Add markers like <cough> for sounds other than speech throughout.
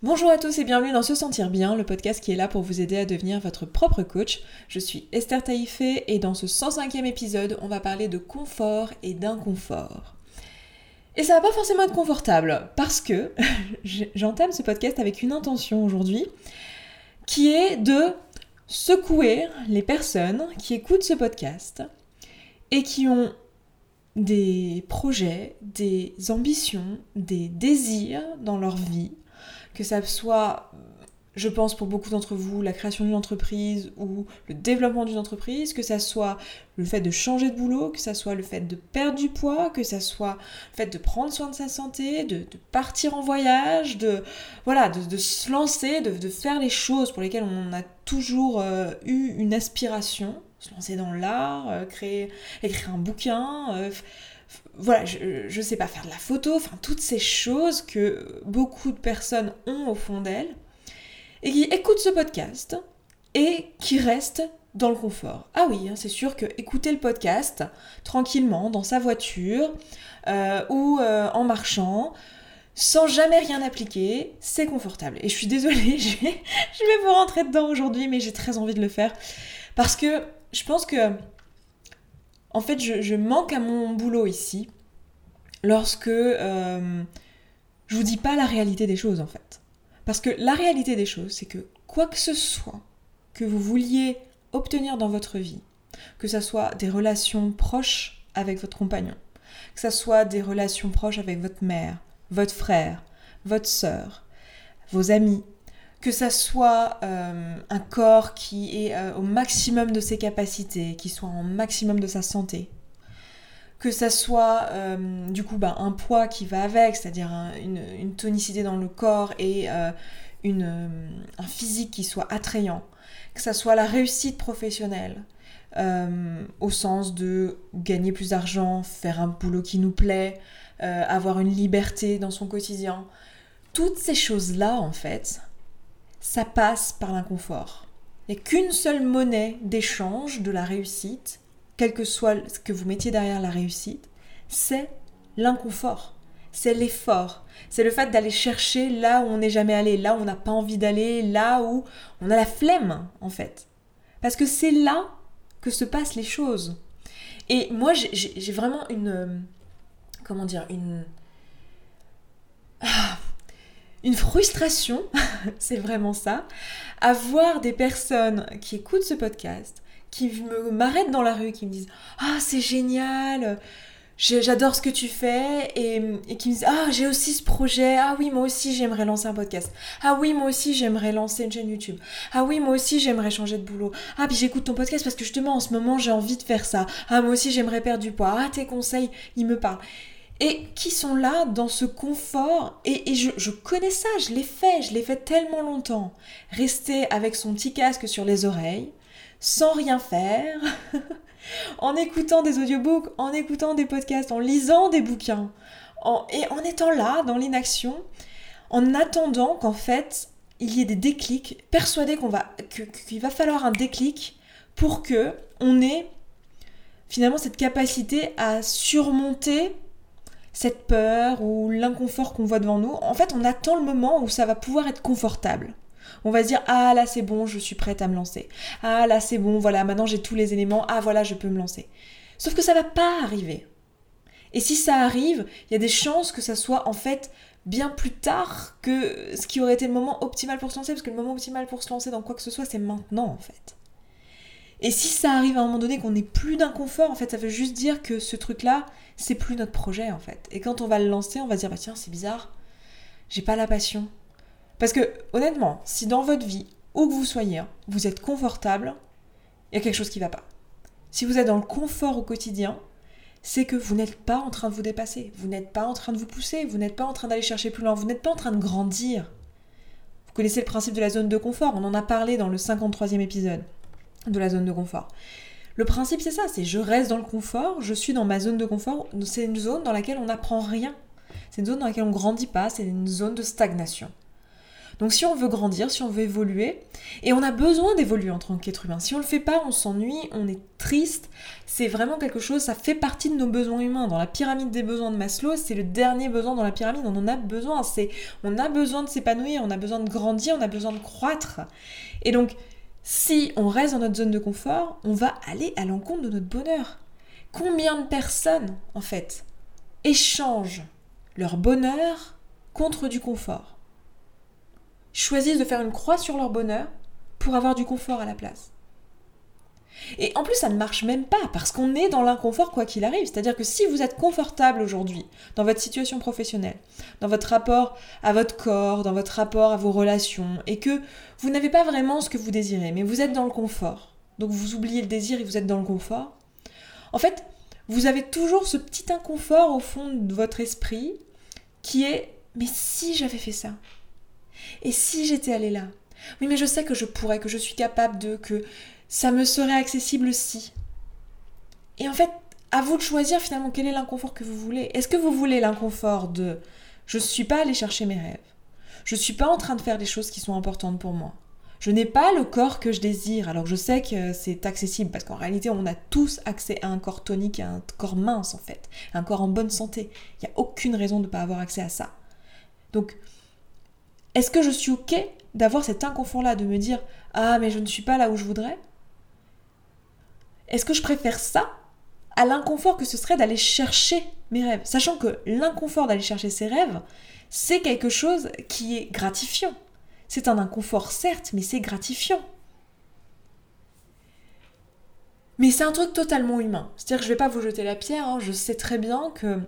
Bonjour à tous et bienvenue dans Se Sentir Bien, le podcast qui est là pour vous aider à devenir votre propre coach. Je suis Esther Taïfé et dans ce 105e épisode, on va parler de confort et d'inconfort. Et ça va pas forcément être confortable parce que <laughs> j'entame ce podcast avec une intention aujourd'hui qui est de secouer les personnes qui écoutent ce podcast et qui ont des projets, des ambitions, des désirs dans leur vie que ça soit, je pense pour beaucoup d'entre vous, la création d'une entreprise ou le développement d'une entreprise, que ça soit le fait de changer de boulot, que ça soit le fait de perdre du poids, que ça soit le fait de prendre soin de sa santé, de, partir en voyage, de voilà, de, se lancer, de, faire les choses pour lesquelles on a toujours euh, eu une aspiration, se lancer dans l'art, euh, écrire un bouquin. Euh, voilà, je, ne sais pas faire de la photo, enfin toutes ces choses que beaucoup de personnes ont au fond d'elles et qui écoutent ce podcast et qui restent dans le confort. Ah oui, hein, c'est sûr que écouter le podcast tranquillement dans sa voiture euh, ou euh, en marchant, sans jamais rien appliquer, c'est confortable. Et je suis désolée, <laughs> je vais, je vais vous rentrer dedans aujourd'hui, mais j'ai très envie de le faire parce que je pense que en fait, je, manque à mon boulot ici lorsque euh, je vous dis pas la réalité des choses en fait. Parce que la réalité des choses, c'est que quoi que ce soit que vous vouliez obtenir dans votre vie, que ce soit des relations proches avec votre compagnon, que ce soit des relations proches avec votre mère, votre frère, votre sœur, vos amis, que ça soit euh, un corps qui est euh, au maximum de ses capacités, qui soit au maximum de sa santé, que ça soit euh, du coup bah, un poids qui va avec, c'est-à-dire une, tonicité dans le corps et une, un physique qui soit attrayant, que ça soit la réussite professionnelle, au sens de gagner plus d'argent, faire un boulot qui nous plaît, avoir une liberté dans son quotidien. Toutes ces choses-là, en fait, ça passe par l'inconfort. A qu'une seule monnaie d'échange de la réussite, quel que soit ce que vous mettiez derrière la réussite, c'est l'inconfort. C'est l'effort. C'est le fait d'aller chercher là où on n'est jamais allé, là où on n'a pas envie d'aller, là où on a la flemme, en fait. Parce que c'est là que se passent les choses. Et moi, j'ai vraiment une. Euh, comment dire Une. Ah, une frustration, <laughs> c'est vraiment ça, à voir des personnes qui écoutent ce podcast, qui m'arrêtent dans la rue, qui me disent Ah, c'est génial, j'adore ce que tu fais, et, qui me disent Ah, j'ai aussi ce projet, ah oui, moi aussi j'aimerais lancer un podcast, ah oui, moi aussi j'aimerais lancer une chaîne YouTube, ah oui, moi aussi j'aimerais changer de boulot, ah, puis j'écoute ton podcast parce que justement en ce moment j'ai envie de faire ça, ah, moi aussi j'aimerais perdre du poids, ah, tes conseils, ils me parlent et qui sont là dans ce confort. Et, je, connais ça, je l'ai fait, je l'ai fait tellement longtemps. Rester avec son petit casque sur les oreilles, sans rien faire, <laughs> en écoutant des audiobooks, en écoutant des podcasts, en lisant des bouquins, et en étant là, dans l'inaction, en attendant qu'en fait, il y ait des déclics, persuadé qu'on va, qu'il va falloir un déclic pour que on ait finalement cette capacité à surmonter cette peur ou l'inconfort qu'on voit devant nous, en fait, on attend le moment où ça va pouvoir être confortable. On va se dire ah là c'est bon, je suis prête à me lancer. Ah là c'est bon, voilà, maintenant j'ai tous les éléments. Ah voilà, je peux me lancer. Sauf que ça va pas arriver. Et si ça arrive, il y a des chances que ça soit en fait bien plus tard que ce qui aurait été le moment optimal pour se lancer, parce que le moment optimal pour se lancer dans quoi que ce soit, c'est maintenant en fait. Et si ça arrive à un moment donné qu'on n'ait plus d'inconfort, en fait, ça veut juste dire que ce truc-là, c'est plus notre projet, en fait. Et quand on va le lancer, on va se dire, bah tiens, c'est bizarre, j'ai pas la passion. Parce que, honnêtement, si dans votre vie, où que vous soyez, hein, vous êtes confortable, il y a quelque chose qui va pas. Si vous êtes dans le confort au quotidien, c'est que vous n'êtes pas en train de vous dépasser, vous n'êtes pas en train de vous pousser, vous n'êtes pas en train d'aller chercher plus loin, vous n'êtes pas en train de grandir. Vous connaissez le principe de la zone de confort, on en a parlé dans le 53e épisode de la zone de confort. Le principe, c'est ça, c'est je reste dans le confort, je suis dans ma zone de confort, c'est une zone dans laquelle on n'apprend rien. C'est une zone dans laquelle on ne grandit pas, c'est une zone de stagnation. Donc si on veut grandir, si on veut évoluer, et on a besoin d'évoluer en tant qu'être humain, si on le fait pas, on s'ennuie, on est triste, c'est vraiment quelque chose, ça fait partie de nos besoins humains. Dans la pyramide des besoins de Maslow, c'est le dernier besoin dans la pyramide, on en a besoin, c'est on a besoin de s'épanouir, on a besoin de grandir, on a besoin de croître. Et donc si on reste dans notre zone de confort, on va aller à l'encontre de notre bonheur. Combien de personnes, en fait, échangent leur bonheur contre du confort? Choisissent de faire une croix sur leur bonheur pour avoir du confort à la place. Et en plus, ça ne marche même pas parce qu'on est dans l'inconfort quoi qu'il arrive. C'est-à-dire que si vous êtes confortable aujourd'hui dans votre situation professionnelle, dans votre rapport à votre corps, dans votre rapport à vos relations, et que vous n'avez pas vraiment ce que vous désirez, mais vous êtes dans le confort, donc vous oubliez le désir et vous êtes dans le confort, en fait, vous avez toujours ce petit inconfort au fond de votre esprit qui est mais si j'avais fait ça Et si j'étais allé là Oui, mais je sais que je pourrais, que je suis capable de, que ça me serait accessible si. Et en fait, à vous de choisir finalement quel est l'inconfort que vous voulez. Est-ce que vous voulez l'inconfort de je ne suis pas allé chercher mes rêves Je ne suis pas en train de faire des choses qui sont importantes pour moi. Je n'ai pas le corps que je désire. Alors je sais que c'est accessible parce qu'en réalité on a tous accès à un corps tonique, à un corps mince en fait, un corps en bonne santé. Il n'y a aucune raison de ne pas avoir accès à ça. Donc, est-ce que je suis ok d'avoir cet inconfort-là, de me dire ah mais je ne suis pas là où je voudrais est-ce que je préfère ça à l'inconfort que ce serait d'aller chercher mes rêves? Sachant que l'inconfort d'aller chercher ses rêves, c'est quelque chose qui est gratifiant. C'est un inconfort certes, mais c'est gratifiant. Mais c'est un truc totalement humain. C'est-à-dire que je ne vais pas vous jeter la pierre, hein. je sais très bien que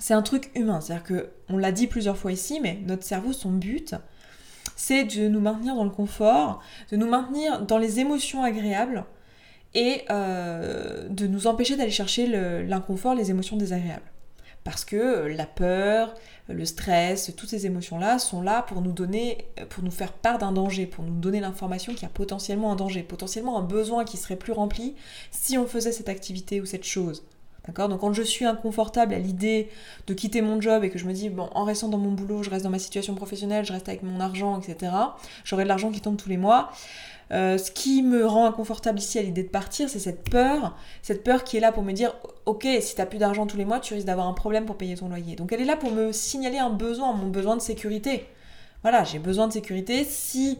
c'est un truc humain. C'est-à-dire que, on l'a dit plusieurs fois ici, mais notre cerveau, son but, c'est de nous maintenir dans le confort, de nous maintenir dans les émotions agréables, et euh, de nous empêcher d'aller chercher l'inconfort, les émotions désagréables. Parce que la peur, le stress, toutes ces émotions-là sont là pour nous donner, pour nous faire part d'un danger, pour nous donner l'information qu'il y a potentiellement un danger, potentiellement un besoin qui serait plus rempli si on faisait cette activité ou cette chose. D'accord? Donc quand je suis inconfortable à l'idée de quitter mon job et que je me dis, bon, en restant dans mon boulot, je reste dans ma situation professionnelle, je reste avec mon argent, etc., j'aurai de l'argent qui tombe tous les mois, euh, ce qui me rend inconfortable ici à l'idée de partir, c'est cette peur, cette peur qui est là pour me dire, ok, si t'as plus d'argent tous les mois, tu risques d'avoir un problème pour payer ton loyer. Donc elle est là pour me signaler un besoin, mon besoin de sécurité. Voilà, j'ai besoin de sécurité. Si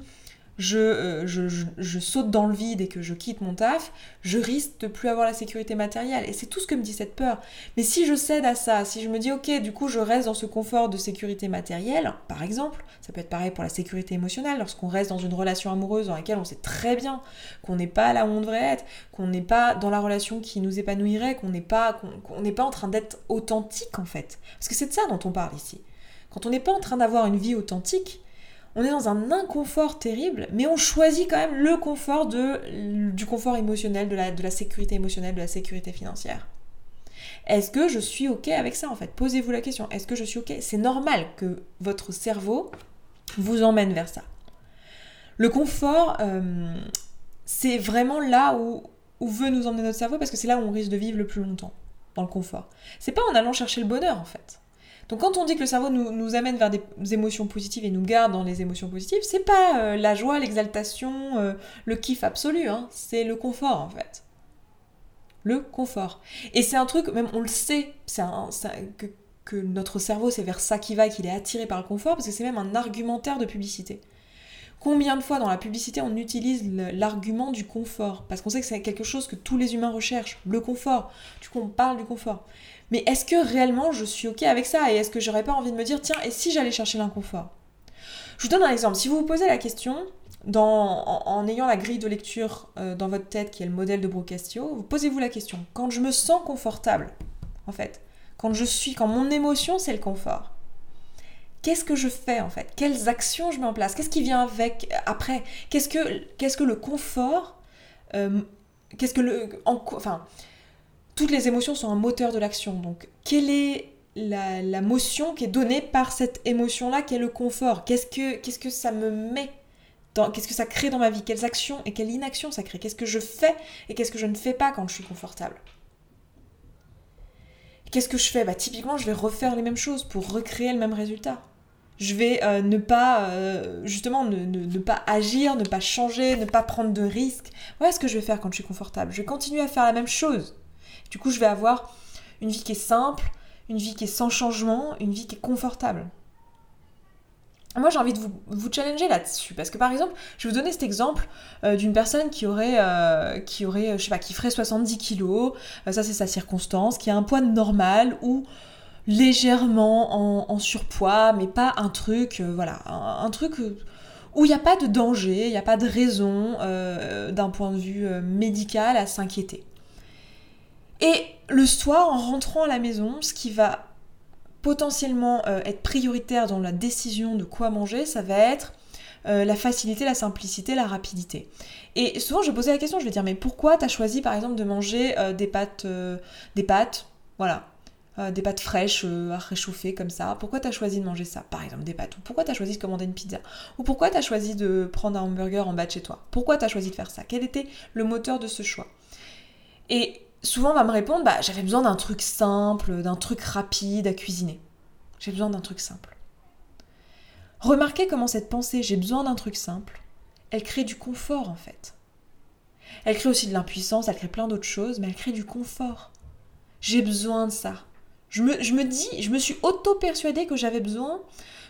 euh, je, je, saute dans le vide et que je quitte mon taf, je risque de plus avoir la sécurité matérielle. Et c'est tout ce que me dit cette peur. Mais si je cède à ça, si je me dis, ok, du coup, je reste dans ce confort de sécurité matérielle, par exemple, ça peut être pareil pour la sécurité émotionnelle, lorsqu'on reste dans une relation amoureuse dans laquelle on sait très bien qu'on n'est pas là où on devrait être, qu'on n'est pas dans la relation qui nous épanouirait, qu'on n'est pas, qu'on n'est pas en train d'être authentique en fait. Parce que c'est de ça dont on parle ici. Quand on n'est pas en train d'avoir une vie authentique, on est dans un inconfort terrible, mais on choisit quand même le confort du confort émotionnel, de la, de la sécurité émotionnelle, de la sécurité financière. Est-ce que je suis OK avec ça en fait? Posez-vous la question. Est-ce que je suis OK? C'est normal que votre cerveau vous emmène vers ça. Le confort, euh, c'est vraiment là où, où veut nous emmener notre cerveau parce que c'est là où on risque de vivre le plus longtemps, dans le confort. C'est pas en allant chercher le bonheur en fait. Donc quand on dit que le cerveau nous, amène vers des émotions positives et nous garde dans les émotions positives, c'est pas euh, la joie, l'exaltation, euh, le kiff absolu, hein. c'est le confort en fait. Le confort. Et c'est un truc, même on le sait, c'est que, que notre cerveau c'est vers ça qui va et qu'il est attiré par le confort, parce que c'est même un argumentaire de publicité. Combien de fois dans la publicité on utilise l'argument du confort? Parce qu'on sait que c'est quelque chose que tous les humains recherchent, le confort. Du coup, on parle du confort. Mais est-ce que réellement je suis OK avec ça Et est-ce que j'aurais pas envie de me dire, tiens, et si j'allais chercher l'inconfort? Je vous donne un exemple. Si vous vous posez la question, en, ayant la grille de lecture euh, dans votre tête qui est le modèle de Brocastio, vous posez-vous la question, quand je me sens confortable, en fait, quand je suis, quand mon émotion c'est le confort, qu'est-ce que je fais en fait? Quelles actions je mets en place? Qu'est-ce qui vient avec après? Qu'est-ce que, qu'est-ce que le confort euh, Qu'est-ce que le. enfin, toutes les émotions sont un moteur de l'action. Donc, quelle est la, motion qui est donnée par cette émotion-là, qui est le confort? Qu'est-ce que, ça me met Qu'est-ce que ça crée dans ma vie? Quelles actions et quelle inaction ça crée? Qu'est-ce que je fais et qu'est-ce que je ne fais pas quand je suis confortable? Qu'est-ce que je fais? Bah, Typiquement, je vais refaire les mêmes choses pour recréer le même résultat. Je vais euh, ne pas, euh, justement, ne, pas agir, ne pas changer, ne pas prendre de risques. Voilà ce que je vais faire quand je suis confortable. Je vais continuer à faire la même chose. Du coup, je vais avoir une vie qui est simple, une vie qui est sans changement, une vie qui est confortable. Moi, j'ai envie de vous, challenger là-dessus. Parce que, par exemple, je vais vous donner cet exemple euh, d'une personne qui aurait, qui aurait, je sais pas, qui ferait 70 kilos. ça, c'est sa circonstance. Qui a un poids normal ou légèrement en, surpoids, mais pas un truc, euh, voilà, un, truc euh, où il n'y a pas de danger, il n'y a pas de raison euh, d'un point de vue médical à s'inquiéter. Et le soir, en rentrant à la maison, ce qui va potentiellement être prioritaire dans la décision de quoi manger, ça va être la facilité, la simplicité, la rapidité. Et souvent, je poser la question, je vais dire, mais pourquoi tu as choisi par exemple de manger des pâtes, des pâtes, voilà, euh, des pâtes fraîches euh, à réchauffer comme ça? Pourquoi tu as choisi de manger ça, par exemple, des pâtes? Ou pourquoi tu as choisi de commander une pizza? Ou pourquoi tu as choisi de prendre un hamburger en bas de chez toi? Pourquoi tu as choisi de faire ça? Quel était le moteur de ce choix? Et souvent on va me répondre, bah, j'avais besoin d'un truc simple, d'un truc rapide à cuisiner. J'ai besoin d'un truc simple. Remarquez comment cette pensée, j'ai besoin d'un truc simple, elle crée du confort en fait. Elle crée aussi de l'impuissance, elle crée plein d'autres choses, mais elle crée du confort. J'ai besoin de ça. Je me, dis, je me suis auto-persuadée que j'avais besoin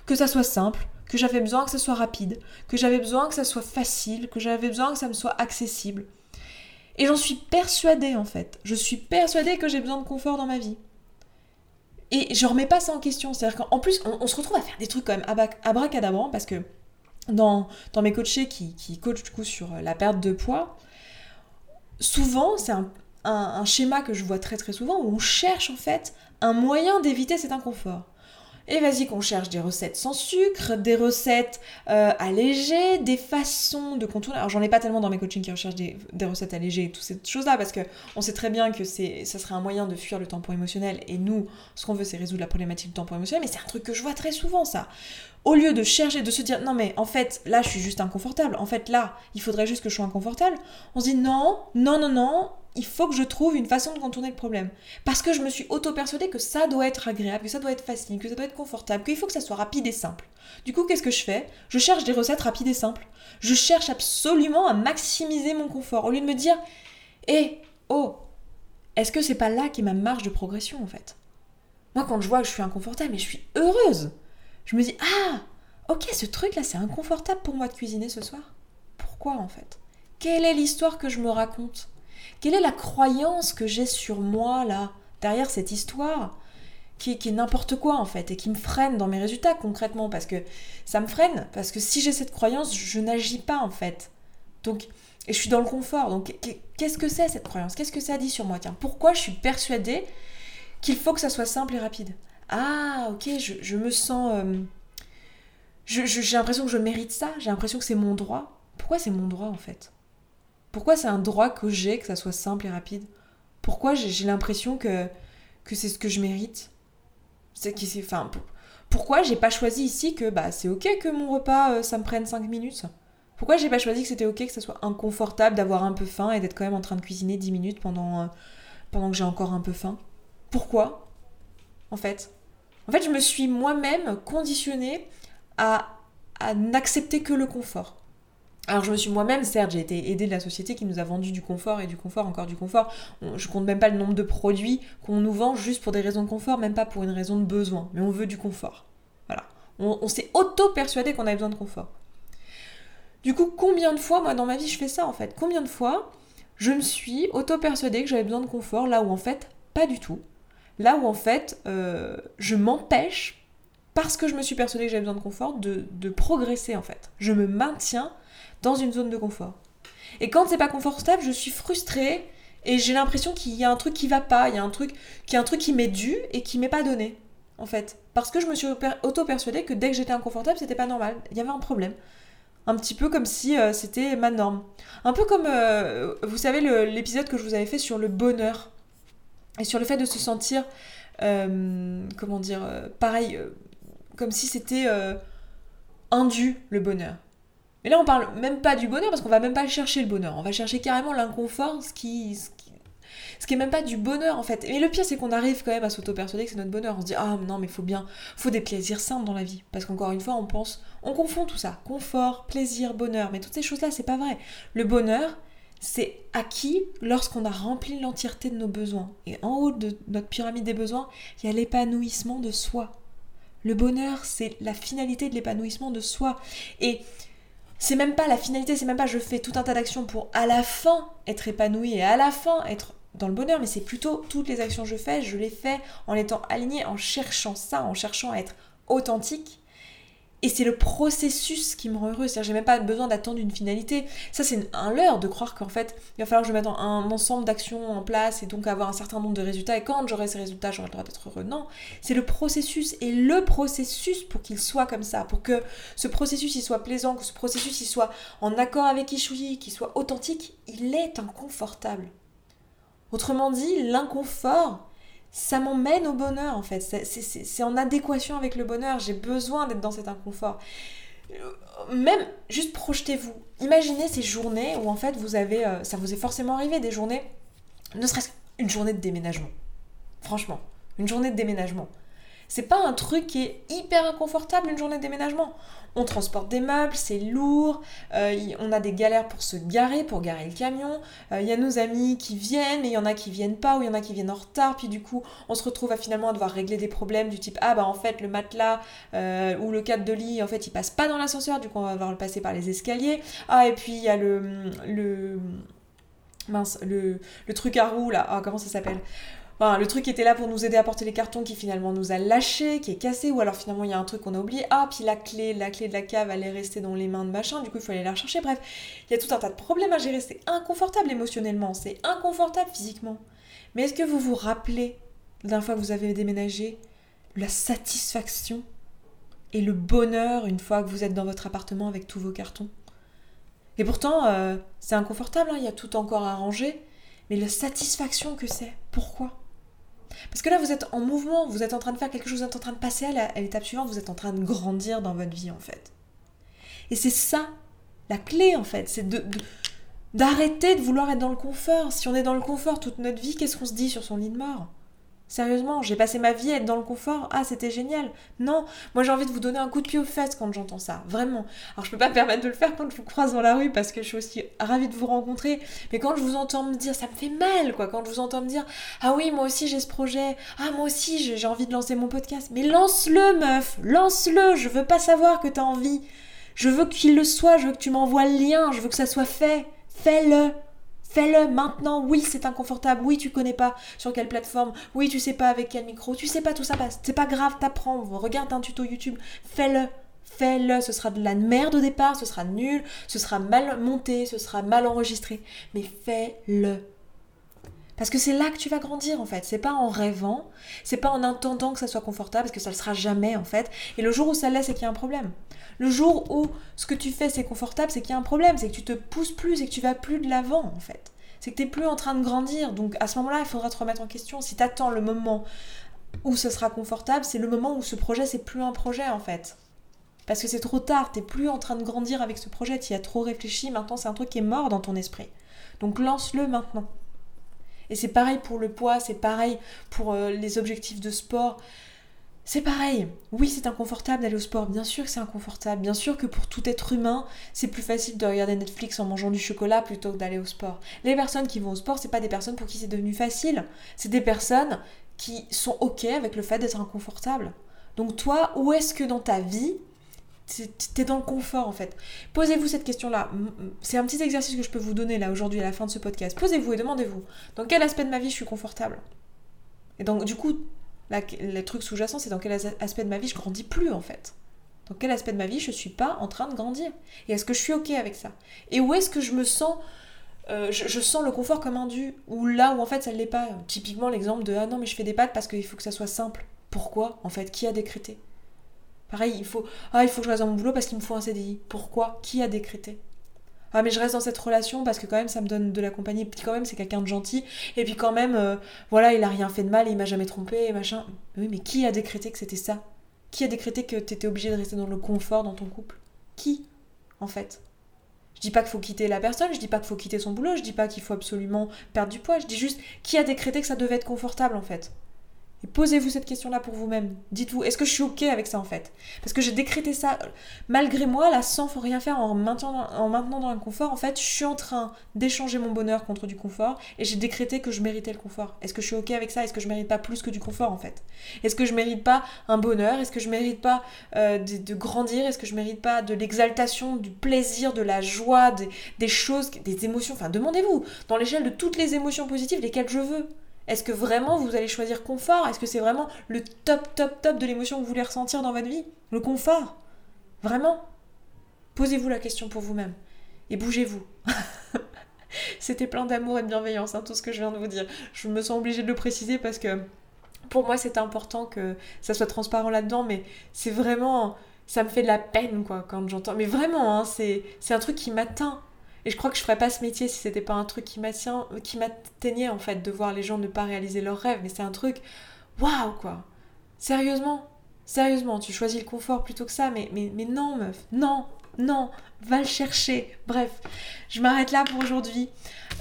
que ça soit simple, que j'avais besoin que ça soit rapide, que j'avais besoin que ça soit facile, que j'avais besoin que ça me soit accessible. Et j'en suis persuadée en fait. Je suis persuadée que j'ai besoin de confort dans ma vie. Et je remets pas ça en question. C'est-à-dire qu'en plus, on, se retrouve à faire des trucs quand même abracadabrants parce que dans, dans mes coachés qui, qui coachent du coup sur la perte de poids, souvent c'est un, un, schéma que je vois très très souvent où on cherche en fait un moyen d'éviter cet inconfort. Et vas-y qu'on cherche des recettes sans sucre, des recettes euh, allégées, des façons de contourner. Alors j'en ai pas tellement dans mes coachings qui recherchent des, recettes allégées et toutes ces choses-là, parce que on sait très bien que c'est, ça serait un moyen de fuir le tampon émotionnel. Et nous, ce qu'on veut, c'est résoudre la problématique du tampon émotionnel. Mais c'est un truc que je vois très souvent, ça. Au lieu de chercher, de se dire, non mais en fait, là, je suis juste inconfortable. En fait, là, il faudrait juste que je sois inconfortable. On se dit, non, non, non, non, il faut que je trouve une façon de contourner le problème. Parce que je me suis auto-persuadée que ça doit être agréable, que ça doit être facile, que ça doit être confortable, qu'il faut que ça soit rapide et simple. Du coup, qu'est-ce que je fais? Je cherche des recettes rapides et simples. Je cherche absolument à maximiser mon confort. Au lieu de me dire, hé, oh, est-ce que c'est pas là qui est ma marge de progression en fait? Moi, quand je vois que je suis inconfortable, mais je suis heureuse. Je me dis, ah, ok, ce truc-là, c'est inconfortable pour moi de cuisiner ce soir. Pourquoi en fait? Quelle est l'histoire que je me raconte? Quelle est la croyance que j'ai sur moi, là, derrière cette histoire qui, qui est n'importe quoi en fait et qui me freine dans mes résultats concrètement? Parce que ça me freine parce que si j'ai cette croyance je n'agis pas en fait. Donc et je suis dans le confort. Donc qu'est-ce que c'est cette croyance? Qu'est-ce que ça dit sur moi? Tiens pourquoi je suis persuadée qu'il faut que ça soit simple et rapide? Ah ok je, me sens euh, j'ai l'impression que je mérite ça j'ai l'impression que c'est mon droit. Pourquoi c'est mon droit en fait? Pourquoi c'est un droit que j'ai, que ça soit simple et rapide? Pourquoi j'ai l'impression que, que c'est ce que je mérite? C'est c'est pourquoi j'ai pas choisi ici que bah c'est OK que mon repas euh, ça me prenne 5 minutes? Pourquoi j'ai pas choisi que c'était OK que ça soit inconfortable d'avoir un peu faim et d'être quand même en train de cuisiner 10 minutes pendant euh, pendant que j'ai encore un peu faim? Pourquoi En fait, en fait, je me suis moi-même conditionnée à, à n'accepter que le confort. Alors je me suis moi-même, certes, j'ai été aidée de la société qui nous a vendu du confort et du confort, encore du confort. Je compte même pas le nombre de produits qu'on nous vend juste pour des raisons de confort, même pas pour une raison de besoin, mais on veut du confort. Voilà. On, s'est auto-persuadé qu'on avait besoin de confort. Du coup, combien de fois, moi dans ma vie, je fais ça en fait? Combien de fois je me suis auto-persuadée que j'avais besoin de confort là où en fait, pas du tout. Là où en fait, euh, je m'empêche, parce que je me suis persuadée que j'avais besoin de confort, de, progresser en fait. Je me maintiens dans une zone de confort. Et quand c'est pas confortable, je suis frustrée et j'ai l'impression qu'il y a un truc qui va pas, il y a un truc, qui un truc qui m'est dû et qui m'est pas donné, en fait. Parce que je me suis auto-persuadée que dès que j'étais inconfortable, c'était pas normal. Il y avait un problème. Un petit peu comme si euh, c'était ma norme. Un peu comme, euh, vous savez, l'épisode que je vous avais fait sur le bonheur. Et sur le fait de se sentir, euh, comment dire, pareil, comme si c'était indu le bonheur. Mais là, on parle même pas du bonheur parce qu'on va même pas chercher le bonheur. On va chercher carrément l'inconfort, ce qui, Ce qui est même pas du bonheur en fait. Et le pire c'est qu'on arrive quand même à s'auto-persuader que c'est notre bonheur. On se dit ah non mais faut bien, faut des plaisirs simples dans la vie. Parce qu'encore une fois on pense, on confond tout ça, confort, plaisir, bonheur. Mais toutes ces choses là c'est pas vrai. Le bonheur c'est acquis lorsqu'on a rempli l'entièreté de nos besoins. Et en haut de notre pyramide des besoins, il y a l'épanouissement de soi. Le bonheur, c'est la finalité de l'épanouissement de soi. Et c'est même pas la finalité, c'est même pas je fais tout un tas d'actions pour à la fin être épanoui et à la fin être dans le bonheur, mais c'est plutôt toutes les actions que je fais, je les fais en étant aligné, en cherchant ça, en cherchant à être authentique et c'est le processus qui me rend heureuse. C'est-à-dire, j'ai même pas besoin d'attendre une finalité. Ça, c'est un leurre de croire qu'en fait, il va falloir que je mette un ensemble d'actions en place et donc avoir un certain nombre de résultats. Et quand j'aurai ces résultats, j'aurai le droit d'être heureux. Non, c'est le processus. Et le processus pour qu'il soit comme ça, pour que ce processus il soit plaisant, que ce processus il soit en accord avec qui qu'il soit authentique, il est inconfortable. Autrement dit, l'inconfort, ça m'emmène au bonheur en fait. C'est en adéquation avec le bonheur. J'ai besoin d'être dans cet inconfort. Euh, même, juste projetez-vous. Imaginez ces journées où en fait vous avez, euh, ça vous est forcément arrivé, des journées, ne serait-ce qu'une journée de déménagement. Franchement, une journée de déménagement. C'est pas un truc qui est hyper inconfortable une journée de déménagement. On transporte des meubles, c'est lourd, euh, on a des galères pour se garer, pour garer le camion. Euh, il y a nos amis qui viennent, mais il y en a qui viennent pas, ou il y en a qui viennent en retard. Puis du coup, on se retrouve à finalement devoir régler des problèmes du type ah bah en fait le matelas euh, ou le cadre de lit en fait il passe pas dans l'ascenseur, du coup on va devoir le passer par les escaliers. Ah et puis il y a le le mince le, le truc à roue là, ah comment ça s'appelle? Le truc qui était là pour nous aider à porter les cartons qui finalement nous a lâché, qui est cassé, ou alors finalement il y a un truc qu'on a oublié. Ah, puis la clé, la clé de la cave allait rester dans les mains de machin, du coup il faut aller la rechercher. Bref, il y a tout un tas de problèmes à gérer. C'est inconfortable émotionnellement, c'est inconfortable physiquement. Mais est-ce que vous vous rappelez, la fois que vous avez déménagé, la satisfaction et le bonheur une fois que vous êtes dans votre appartement avec tous vos cartons? Et pourtant, euh, c'est inconfortable, hein, il y a tout encore à ranger, mais la satisfaction que c'est, pourquoi? Parce que là, vous êtes en mouvement, vous êtes en train de faire quelque chose, vous êtes en train de passer à l'étape suivante, vous êtes en train de grandir dans votre vie en fait. Et c'est ça, la clé en fait, c'est d'arrêter de vouloir être dans le confort. Si on est dans le confort toute notre vie, qu'est-ce qu'on se dit sur son lit de mort? Sérieusement, j'ai passé ma vie à être dans le confort. Ah, c'était génial. Non, moi j'ai envie de vous donner un coup de pied aux fesses quand j'entends ça. Vraiment. Alors je peux pas me permettre de le faire quand je vous croise dans la rue parce que je suis aussi ravie de vous rencontrer. Mais quand je vous entends me dire, ça me fait mal quoi. Quand je vous entends me dire, ah oui, moi aussi j'ai ce projet. Ah, moi aussi j'ai envie de lancer mon podcast. Mais lance-le, meuf. Lance-le. Je veux pas savoir que t'as envie. Je veux qu'il le soit. Je veux que tu m'envoies le lien. Je veux que ça soit fait. Fais-le. Fais-le maintenant. Oui, c'est inconfortable. Oui, tu connais pas sur quelle plateforme. Oui, tu sais pas avec quel micro. Tu sais pas tout ça. C'est pas grave, t'apprends. Regarde un tuto YouTube. Fais-le. Fais-le. Ce sera de la merde au départ. Ce sera nul. Ce sera mal monté. Ce sera mal enregistré. Mais fais-le. Parce que c'est là que tu vas grandir en fait. C'est pas en rêvant, c'est pas en attendant que ça soit confortable, parce que ça le sera jamais en fait. Et le jour où ça l'est, c'est qu'il y a un problème. Le jour où ce que tu fais c'est confortable, c'est qu'il y a un problème, c'est que tu te pousses plus et que tu vas plus de l'avant en fait. C'est que tu n'es plus en train de grandir. Donc à ce moment-là, il faudra te remettre en question. Si tu attends le moment où ce sera confortable, c'est le moment où ce projet c'est plus un projet en fait. Parce que c'est trop tard, t'es plus en train de grandir avec ce projet, tu y as trop réfléchi, maintenant c'est un truc qui est mort dans ton esprit. Donc lance-le maintenant. Et c'est pareil pour le poids, c'est pareil pour euh, les objectifs de sport. C'est pareil. Oui, c'est inconfortable d'aller au sport. Bien sûr que c'est inconfortable. Bien sûr que pour tout être humain, c'est plus facile de regarder Netflix en mangeant du chocolat plutôt que d'aller au sport. Les personnes qui vont au sport, c'est pas des personnes pour qui c'est devenu facile. C'est des personnes qui sont ok avec le fait d'être inconfortable. Donc toi, où est-ce que dans ta vie T'es dans le confort en fait? Posez-vous cette question-là. C'est un petit exercice que je peux vous donner là aujourd'hui à la fin de ce podcast. Posez-vous et demandez-vous dans quel aspect de ma vie je suis confortable? Et donc du coup, le truc sous-jacent, c'est dans quel aspect de ma vie je grandis plus en fait. Dans quel aspect de ma vie je suis pas en train de grandir. Et est-ce que je suis ok avec ça? Et où est-ce que je me sens euh, je, sens le confort comme un dû, ou là où en fait ça ne l'est pas? Typiquement l'exemple de ah non mais je fais des pâtes parce qu'il faut que ça soit simple. Pourquoi En fait, qui a décrété? Pareil, il faut ah il faut que je reste dans mon boulot parce qu'il me faut un CDI. Pourquoi? Qui a décrété? Ah mais je reste dans cette relation parce que quand même ça me donne de la compagnie. Puis quand même c'est quelqu'un de gentil. Et puis quand même euh, voilà il a rien fait de mal et il m'a jamais trompé et machin. Oui mais qui a décrété que c'était ça? Qui a décrété que t'étais obligé de rester dans le confort dans ton couple? Qui en fait? Je dis pas qu'il faut quitter la personne, je dis pas qu'il faut quitter son boulot, je dis pas qu'il faut absolument perdre du poids, je dis juste qui a décrété que ça devait être confortable en fait? Et posez-vous cette question-là pour vous-même. Dites-vous, est-ce que je suis OK avec ça en fait? Parce que j'ai décrété ça. Malgré moi, là, sans faut rien faire, en maintenant, en maintenant dans le confort. En fait, je suis en train d'échanger mon bonheur contre du confort et j'ai décrété que je méritais le confort. Est-ce que je suis OK avec ça? Est-ce que je mérite pas plus que du confort en fait? Est-ce que je mérite pas un bonheur? Est-ce que je mérite pas euh, de, grandir? Est-ce que je mérite pas de l'exaltation, du plaisir, de la joie, des, des choses, des émotions? Enfin, demandez-vous, dans l'échelle de toutes les émotions positives, lesquelles je veux est-ce que vraiment vous allez choisir confort? Est-ce que c'est vraiment le top, top, top de l'émotion que vous voulez ressentir dans votre vie? Le confort? Vraiment? Posez-vous la question pour vous-même. Et bougez-vous. <laughs> C'était plein d'amour et de bienveillance, hein, tout ce que je viens de vous dire. Je me sens obligée de le préciser parce que pour moi c'est important que ça soit transparent là-dedans, mais c'est vraiment... Ça me fait de la peine quoi quand j'entends. Mais vraiment, hein, c'est un truc qui m'atteint et je crois que je ferais pas ce métier si c'était pas un truc qui m'atteignait en fait de voir les gens ne pas réaliser leurs rêves. Mais c'est un truc, waouh quoi. Sérieusement, sérieusement, tu choisis le confort plutôt que ça. Mais, non meuf, non, non, va le chercher. Bref, je m'arrête là pour aujourd'hui.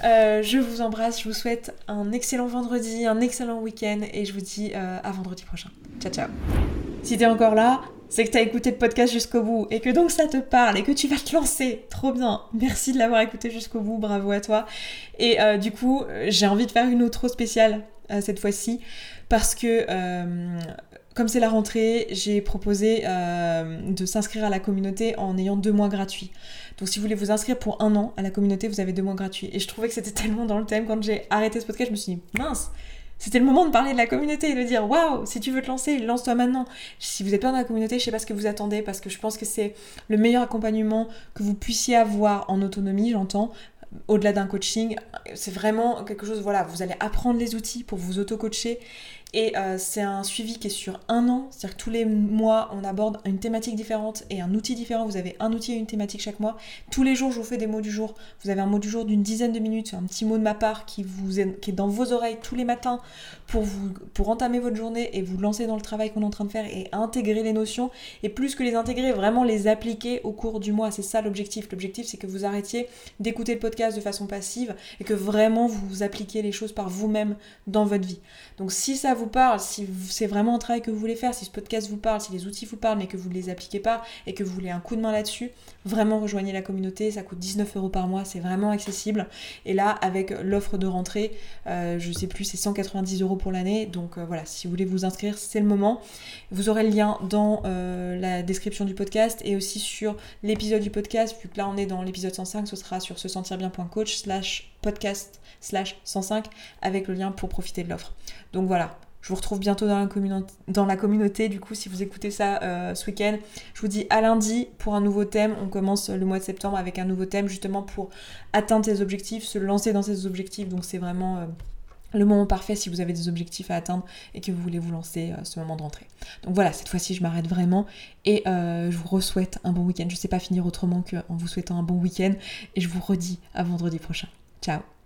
Euh, je vous embrasse, je vous souhaite un excellent vendredi, un excellent week-end et je vous dis euh, à vendredi prochain. Ciao ciao. Si t'es encore là, c'est que tu as écouté le podcast jusqu'au bout et que donc ça te parle et que tu vas te lancer. Trop bien. Merci de l'avoir écouté jusqu'au bout. Bravo à toi. Et euh, du coup, j'ai envie de faire une autre spéciale euh, cette fois-ci parce que euh, comme c'est la rentrée, j'ai proposé de s'inscrire à la communauté en ayant deux mois gratuits. Donc si vous voulez vous inscrire pour un an à la communauté, vous avez deux mois gratuits. Et je trouvais que c'était tellement dans le thème quand j'ai arrêté ce podcast, je me suis dit mince c'était le moment de parler de la communauté et de dire waouh, si tu veux te lancer, lance-toi maintenant. Si vous êtes pas dans la communauté, je sais pas ce que vous attendez parce que je pense que c'est le meilleur accompagnement que vous puissiez avoir en autonomie, j'entends, au-delà d'un coaching. C'est vraiment quelque chose, voilà, vous allez apprendre les outils pour vous auto-coacher et euh, c'est un suivi qui est sur un an, c'est-à-dire que tous les mois, on aborde une thématique différente et un outil différent. Vous avez un outil et une thématique chaque mois. Tous les jours, je vous fais des mots du jour. Vous avez un mot du jour d'une dizaine de minutes, un petit mot de ma part qui, vous est, qui est dans vos oreilles tous les matins pour, vous, pour entamer votre journée et vous lancer dans le travail qu'on est en train de faire et intégrer les notions. Et plus que les intégrer, vraiment les appliquer au cours du mois. C'est ça l'objectif. L'objectif, c'est que vous arrêtiez d'écouter le podcast de façon passive et que vraiment vous appliquiez les choses par vous-même dans votre vie. Donc si ça vous parle, si c'est vraiment un travail que vous voulez faire, si ce podcast vous parle, si les outils vous parlent mais que vous ne les appliquez pas et que vous voulez un coup de main là-dessus, vraiment rejoignez la communauté, ça coûte 19 euros par mois, c'est vraiment accessible. Et là, avec l'offre de rentrée, euh, je sais plus, c'est 190 euros pour l'année. Donc euh, voilà, si vous voulez vous inscrire, c'est le moment. Vous aurez le lien dans euh, la description du podcast et aussi sur l'épisode du podcast, vu que là on est dans l'épisode 105, ce sera sur se sentir bien.coach slash podcast slash 105 avec le lien pour profiter de l'offre. Donc voilà, je vous retrouve bientôt dans la, dans la communauté. Du coup, si vous écoutez ça euh, ce week-end, je vous dis à lundi pour un nouveau thème. On commence le mois de septembre avec un nouveau thème justement pour atteindre ses objectifs, se lancer dans ses objectifs. Donc c'est vraiment euh, le moment parfait si vous avez des objectifs à atteindre et que vous voulez vous lancer euh, ce moment de rentrée. Donc voilà, cette fois-ci je m'arrête vraiment et je vous re-souhaite un bon week-end. Je ne sais pas finir autrement qu'en vous souhaitant un bon week-end et je vous redis à vendredi prochain. Ciao